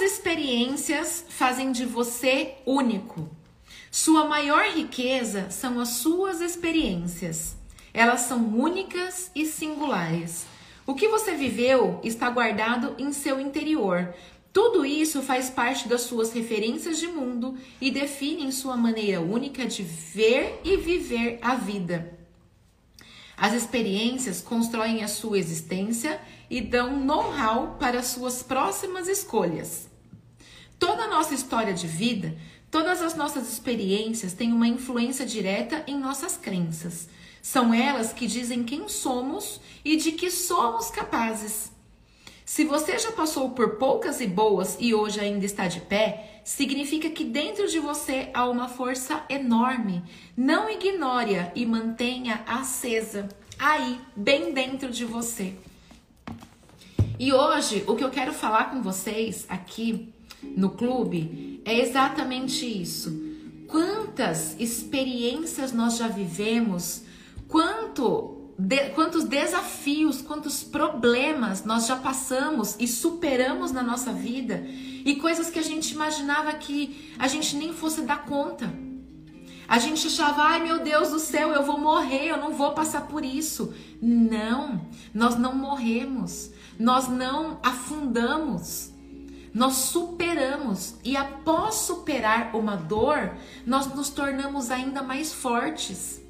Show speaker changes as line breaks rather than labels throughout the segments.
Experiências fazem de você único. Sua maior riqueza são as suas experiências. Elas são únicas e singulares. O que você viveu está guardado em seu interior. Tudo isso faz parte das suas referências de mundo e definem sua maneira única de ver e viver a vida. As experiências constroem a sua existência e dão know-how para suas próximas escolhas. Toda a nossa história de vida, todas as nossas experiências têm uma influência direta em nossas crenças. São elas que dizem quem somos e de que somos capazes. Se você já passou por poucas e boas e hoje ainda está de pé, significa que dentro de você há uma força enorme. Não ignore-a e mantenha acesa aí, bem dentro de você. E hoje, o que eu quero falar com vocês aqui no clube é exatamente isso. Quantas experiências nós já vivemos, quanto de, quantos desafios, quantos problemas nós já passamos e superamos na nossa vida e coisas que a gente imaginava que a gente nem fosse dar conta. A gente achava, ai meu Deus do céu, eu vou morrer, eu não vou passar por isso. Não, nós não morremos, nós não afundamos, nós superamos e após superar uma dor, nós nos tornamos ainda mais fortes.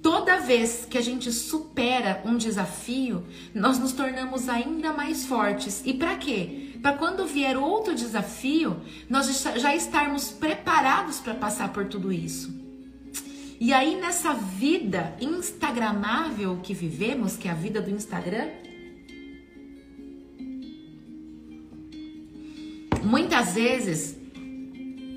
Toda vez que a gente supera um desafio, nós nos tornamos ainda mais fortes. E para quê? Para quando vier outro desafio, nós já estarmos preparados para passar por tudo isso. E aí nessa vida instagramável que vivemos, que é a vida do Instagram, muitas vezes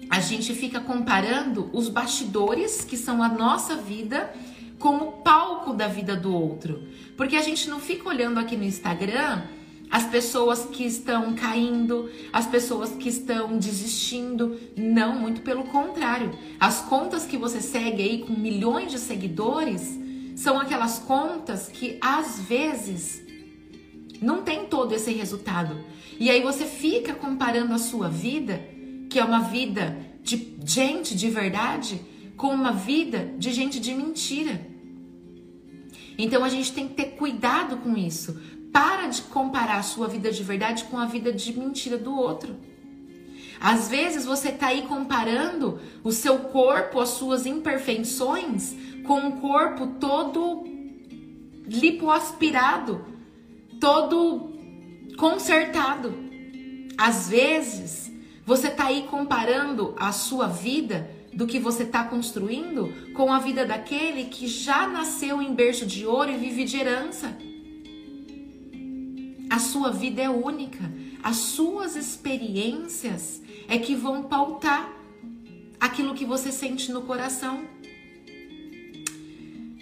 a gente fica comparando os bastidores que são a nossa vida como palco da vida do outro. Porque a gente não fica olhando aqui no Instagram as pessoas que estão caindo, as pessoas que estão desistindo. Não, muito pelo contrário. As contas que você segue aí com milhões de seguidores são aquelas contas que às vezes não tem todo esse resultado. E aí você fica comparando a sua vida, que é uma vida de gente de verdade, com uma vida de gente de mentira. Então a gente tem que ter cuidado com isso. Para de comparar a sua vida de verdade com a vida de mentira do outro. Às vezes você está aí comparando o seu corpo, as suas imperfeições, com um corpo todo lipoaspirado, todo consertado. Às vezes você está aí comparando a sua vida do que você está construindo com a vida daquele que já nasceu em berço de ouro e vive de herança. A sua vida é única, as suas experiências é que vão pautar aquilo que você sente no coração.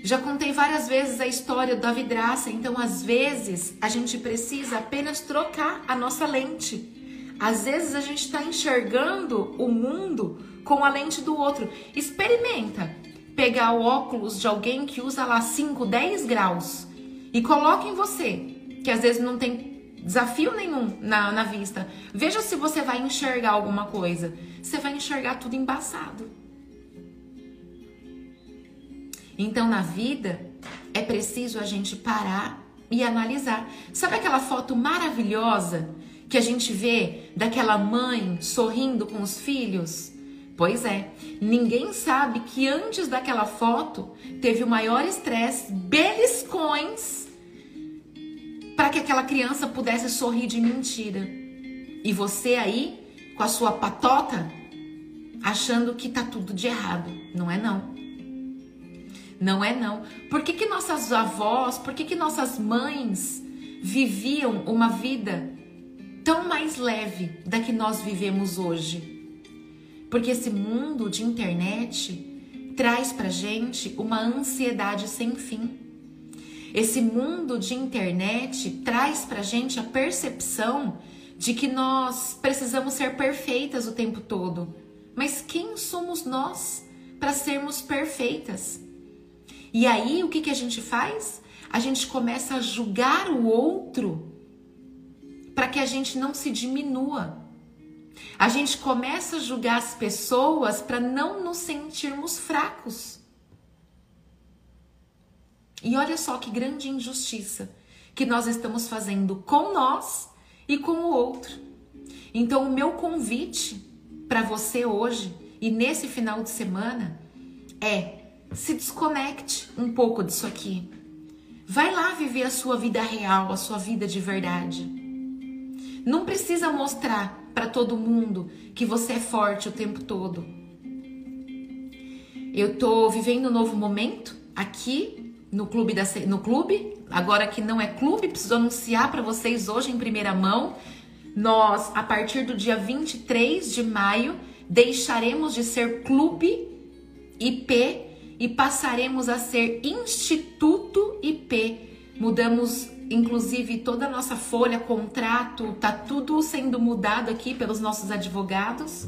Já contei várias vezes a história da vidraça, então às vezes a gente precisa apenas trocar a nossa lente. Às vezes a gente está enxergando o mundo com a lente do outro. Experimenta pegar o óculos de alguém que usa lá 5, 10 graus e coloque em você, que às vezes não tem desafio nenhum na, na vista. Veja se você vai enxergar alguma coisa. Você vai enxergar tudo embaçado. Então, na vida, é preciso a gente parar e analisar. Sabe aquela foto maravilhosa que a gente vê daquela mãe sorrindo com os filhos? Pois é, ninguém sabe que antes daquela foto teve o maior estresse, beliscões, para que aquela criança pudesse sorrir de mentira. E você aí, com a sua patota, achando que tá tudo de errado. Não é não. Não é não. Por que, que nossas avós, por que, que nossas mães viviam uma vida tão mais leve da que nós vivemos hoje? Porque esse mundo de internet traz pra gente uma ansiedade sem fim. Esse mundo de internet traz pra gente a percepção de que nós precisamos ser perfeitas o tempo todo. Mas quem somos nós para sermos perfeitas? E aí o que, que a gente faz? A gente começa a julgar o outro para que a gente não se diminua A gente começa a julgar as pessoas para não nos sentirmos fracos. E olha só que grande injustiça que nós estamos fazendo com nós e com o outro. Então, o meu convite para você hoje e nesse final de semana é se desconecte um pouco disso aqui. Vai lá viver a sua vida real, a sua vida de verdade. Não precisa mostrar para todo mundo que você é forte o tempo todo. Eu tô vivendo um novo momento aqui no clube da no clube, agora que não é clube, preciso anunciar para vocês hoje em primeira mão. Nós, a partir do dia 23 de maio, deixaremos de ser clube IP e passaremos a ser Instituto IP. Mudamos inclusive toda a nossa folha, contrato, tá tudo sendo mudado aqui pelos nossos advogados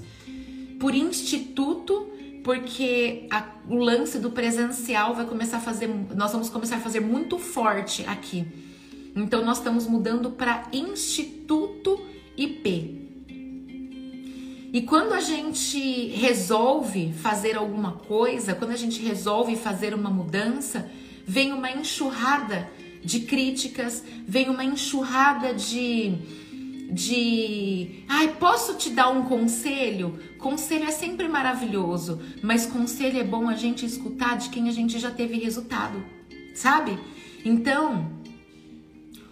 por instituto, porque a, o lance do presencial vai começar a fazer, nós vamos começar a fazer muito forte aqui. Então nós estamos mudando para Instituto IP. E quando a gente resolve fazer alguma coisa, quando a gente resolve fazer uma mudança, vem uma enxurrada de críticas, vem uma enxurrada de de, ai, posso te dar um conselho? Conselho é sempre maravilhoso, mas conselho é bom a gente escutar de quem a gente já teve resultado, sabe? Então,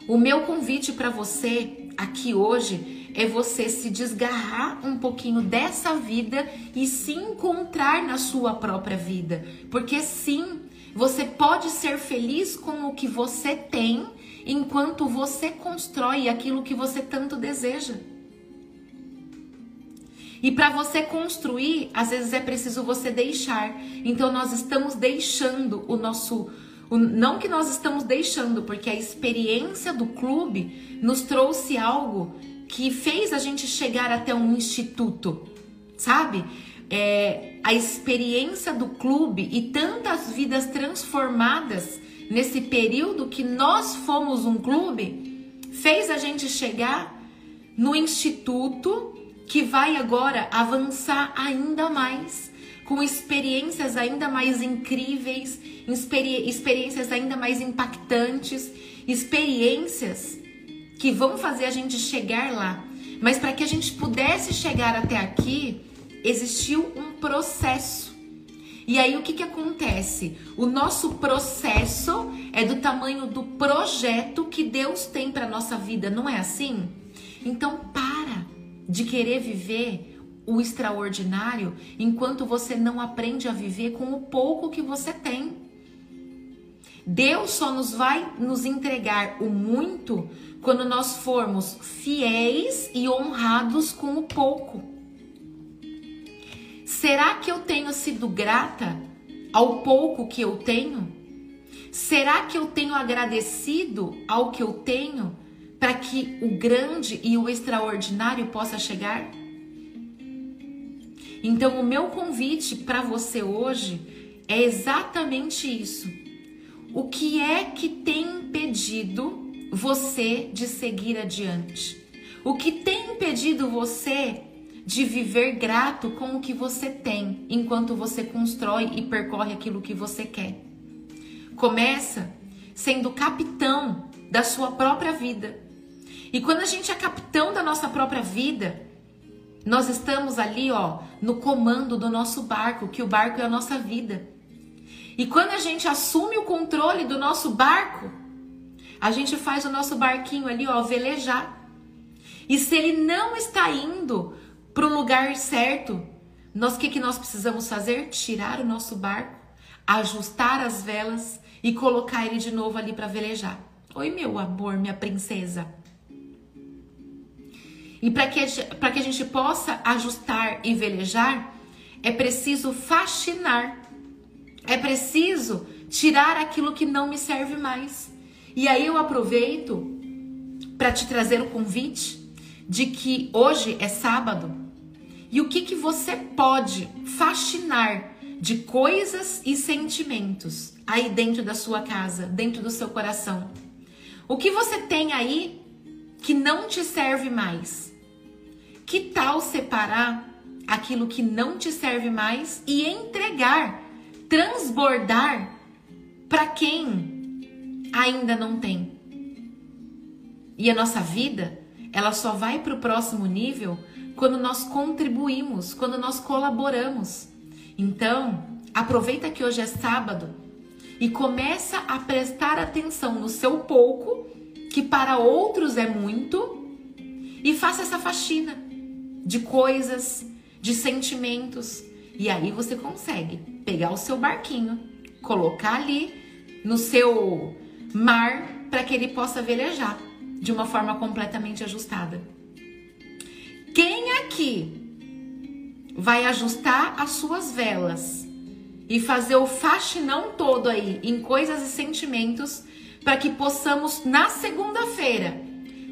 o meu convite para você aqui hoje é você se desgarrar um pouquinho dessa vida e se encontrar na sua própria vida, porque sim, você pode ser feliz com o que você tem enquanto você constrói aquilo que você tanto deseja. E para você construir, às vezes é preciso você deixar. Então nós estamos deixando o nosso o, não que nós estamos deixando, porque a experiência do clube nos trouxe algo que fez a gente chegar até um instituto, sabe? é, a experiência do clube e tantas vidas transformadas nesse período que nós fomos um clube, fez a gente chegar no instituto que vai agora avançar ainda mais, com experiências ainda mais incríveis, experi experiências ainda mais impactantes, experiências que vão fazer a gente chegar lá. Mas para que a gente pudesse chegar até aqui, existiu um processo. E aí o que, que acontece? O nosso processo é do tamanho do projeto que Deus tem para nossa vida, não é assim? Então para de querer viver o extraordinário enquanto você não aprende a viver com o pouco que você tem. Deus só nos vai nos entregar o muito quando nós formos fiéis e honrados com o pouco. Será que eu tenho sido grata ao pouco que eu tenho? Será que eu tenho agradecido ao que eu tenho para que o grande e o extraordinário possa chegar? Então, o meu convite para você hoje é exatamente isso. O que é que tem impedido você de seguir adiante? O que tem impedido você de viver grato com o que você tem, enquanto você constrói e percorre aquilo que você quer. Começa sendo capitão da sua própria vida. E quando a gente é capitão da nossa própria vida, nós estamos ali, ó, no comando do nosso barco, que o barco é a nossa vida. E quando a gente assume o controle do nosso barco, a gente faz o nosso barquinho ali, ó, velejar. E se ele não está indo para o lugar certo, nós que que nós precisamos fazer? Tirar o nosso barco, ajustar as velas e colocar ele de novo ali para velejar. Oi, meu amor, minha princesa. E para que, que a gente possa ajustar e velejar, é preciso faxinar. É preciso tirar aquilo que não me serve mais. E aí eu aproveito para te trazer o convite de que hoje é sábado e o que, que você pode fascinar de coisas e sentimentos aí dentro da sua casa, dentro do seu coração. O que você tem aí que não te serve mais? Que tal separar aquilo que não te serve mais e entregar, transbordar para quem ainda não tem? E a nossa vida, ela só vai para o próximo nível quando nós contribuímos, quando nós colaboramos. Então, aproveita que hoje é sábado e começa a prestar atenção no seu pouco, que para outros é muito, e faça essa faxina de coisas, de sentimentos. E aí você consegue pegar o seu barquinho, colocar ali no seu mar para que ele possa velejar de uma forma completamente ajustada. Quem aqui vai ajustar as suas velas e fazer o faxinão todo aí em coisas e sentimentos para que possamos na segunda-feira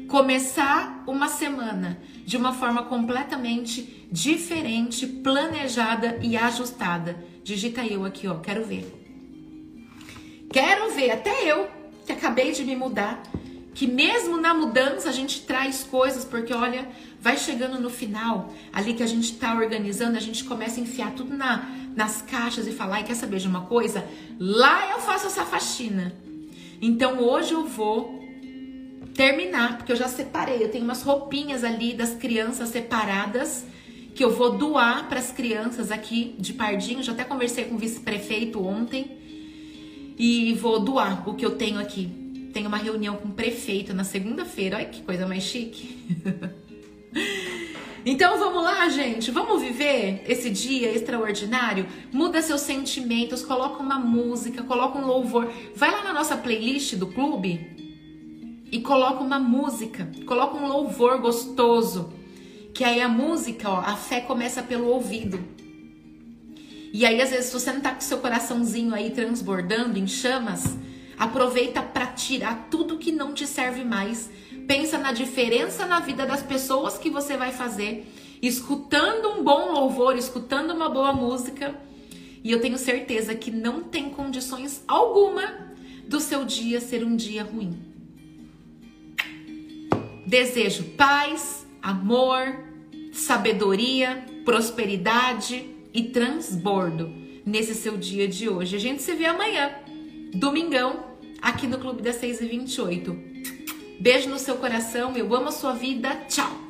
começar uma semana de uma forma completamente diferente, planejada e ajustada. Digita eu aqui, ó, quero ver. Quero ver, até eu que acabei de me mudar, que mesmo na mudança a gente traz coisas, porque olha, vai chegando no final, ali que a gente está organizando, a gente começa a enfiar tudo na, nas caixas e falar, e quer saber de uma coisa? Lá eu faço essa faxina. Então hoje eu vou terminar, porque eu já separei, eu tenho umas roupinhas ali das crianças separadas que eu vou doar para as crianças aqui de Pardinho. Já até conversei com o vice-prefeito ontem e vou doar o que eu tenho aqui tem uma reunião com o prefeito na segunda-feira. Olha que coisa mais chique. Então vamos lá, gente. Vamos viver esse dia extraordinário? Muda seus sentimentos, coloca uma música, coloca um louvor. Vai lá na nossa playlist do clube e coloca uma música, coloca um louvor gostoso. Que aí a música, ó, a fé começa pelo ouvido. E aí, às vezes, se você não tá com seu coraçãozinho aí transbordando em chamas, Aproveita para tirar tudo que não te serve mais. Pensa na diferença na vida das pessoas que você vai fazer, escutando um bom louvor, escutando uma boa música. E eu tenho certeza que não tem condições alguma do seu dia ser um dia ruim. Desejo paz, amor, sabedoria, prosperidade e transbordo nesse seu dia de hoje. A gente se vê amanhã domingão, aqui no Clube das 6 e 28. Beijo no seu coração, eu amo a sua vida, tchau!